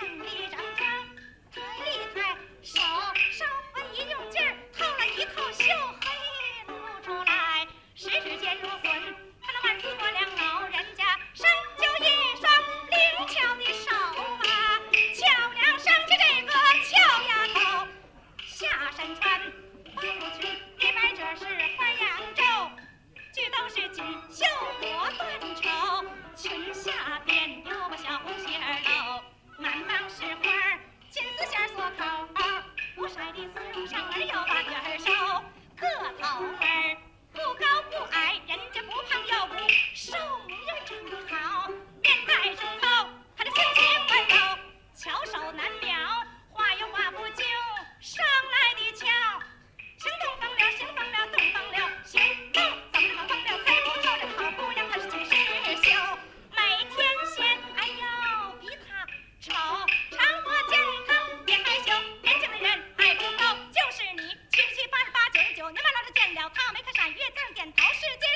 to me. 了，他没看闪月，正点头是。